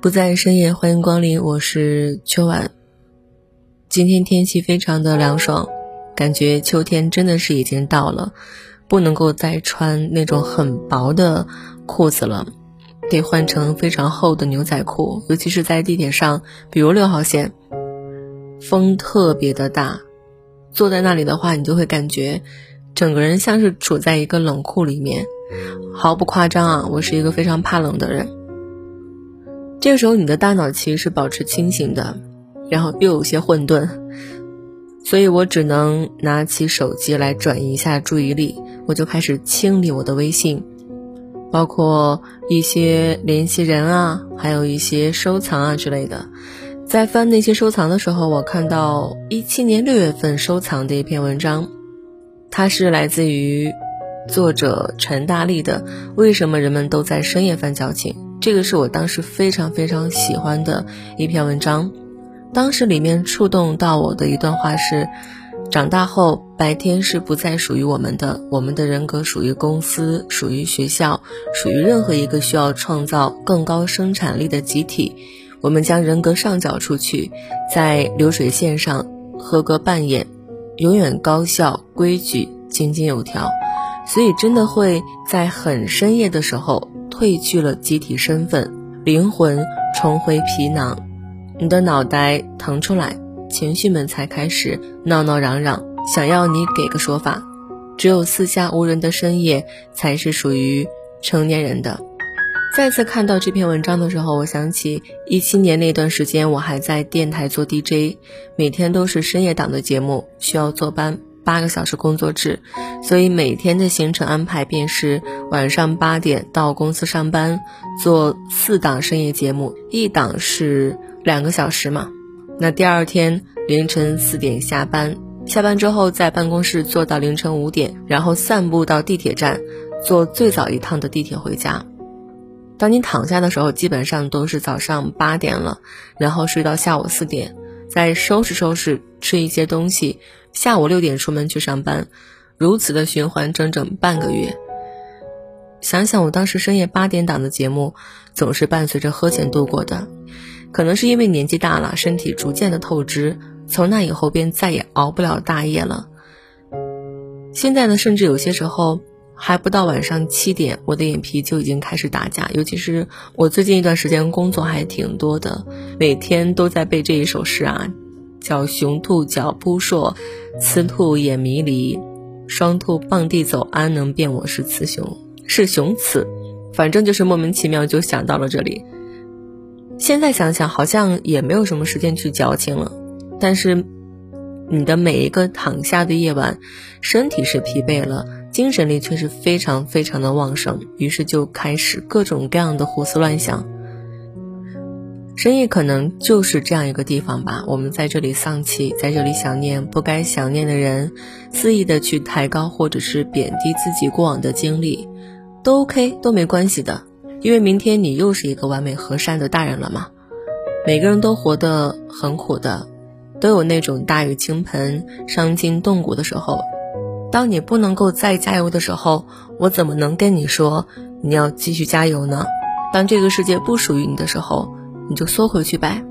不在深夜，欢迎光临，我是秋晚。今天天气非常的凉爽，感觉秋天真的是已经到了，不能够再穿那种很薄的裤子了，得换成非常厚的牛仔裤。尤其是在地铁上，比如六号线，风特别的大，坐在那里的话，你就会感觉整个人像是处在一个冷库里面。毫不夸张啊，我是一个非常怕冷的人。这个时候，你的大脑其实是保持清醒的，然后又有些混沌，所以我只能拿起手机来转移一下注意力。我就开始清理我的微信，包括一些联系人啊，还有一些收藏啊之类的。在翻那些收藏的时候，我看到一七年六月份收藏的一篇文章，它是来自于作者陈大力的《为什么人们都在深夜翻矫情》。这个是我当时非常非常喜欢的一篇文章，当时里面触动到我的一段话是：长大后，白天是不再属于我们的，我们的人格属于公司，属于学校，属于任何一个需要创造更高生产力的集体。我们将人格上缴出去，在流水线上合格扮演，永远高效、规矩、井井有条。所以，真的会在很深夜的时候。褪去了集体身份，灵魂重回皮囊，你的脑袋腾出来，情绪们才开始闹闹嚷嚷，想要你给个说法。只有四下无人的深夜，才是属于成年人的。再次看到这篇文章的时候，我想起一七年那段时间，我还在电台做 DJ，每天都是深夜档的节目，需要坐班。八个小时工作制，所以每天的行程安排便是晚上八点到公司上班，做四档深夜节目，一档是两个小时嘛。那第二天凌晨四点下班，下班之后在办公室坐到凌晨五点，然后散步到地铁站，坐最早一趟的地铁回家。当你躺下的时候，基本上都是早上八点了，然后睡到下午四点，再收拾收拾，吃一些东西。下午六点出门去上班，如此的循环整整半个月。想想我当时深夜八点档的节目，总是伴随着喝钱度过的。可能是因为年纪大了，身体逐渐的透支，从那以后便再也熬不了大夜了。现在呢，甚至有些时候还不到晚上七点，我的眼皮就已经开始打架。尤其是我最近一段时间工作还挺多的，每天都在背这一首诗啊。叫雄兔脚扑朔，雌兔眼迷离，双兔傍地走，安能辨我是雌雄？是雄雌，反正就是莫名其妙就想到了这里。现在想想，好像也没有什么时间去矫情了。但是，你的每一个躺下的夜晚，身体是疲惫了，精神力却是非常非常的旺盛，于是就开始各种各样的胡思乱想。深夜可能就是这样一个地方吧，我们在这里丧气，在这里想念不该想念的人，肆意的去抬高或者是贬低自己过往的经历，都 OK 都没关系的，因为明天你又是一个完美和善的大人了嘛。每个人都活得很苦的，都有那种大雨倾盆、伤筋动骨的时候。当你不能够再加油的时候，我怎么能跟你说你要继续加油呢？当这个世界不属于你的时候。你就缩回去呗，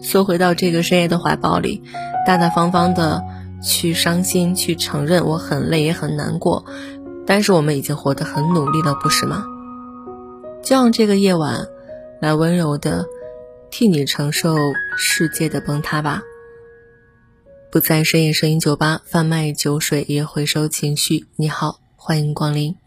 缩回到这个深夜的怀抱里，大大方方的去伤心，去承认我很累也很难过，但是我们已经活得很努力了，不是吗？就让这个夜晚来温柔的替你承受世界的崩塌吧。不在深夜声音酒吧贩卖酒水，也回收情绪。你好，欢迎光临。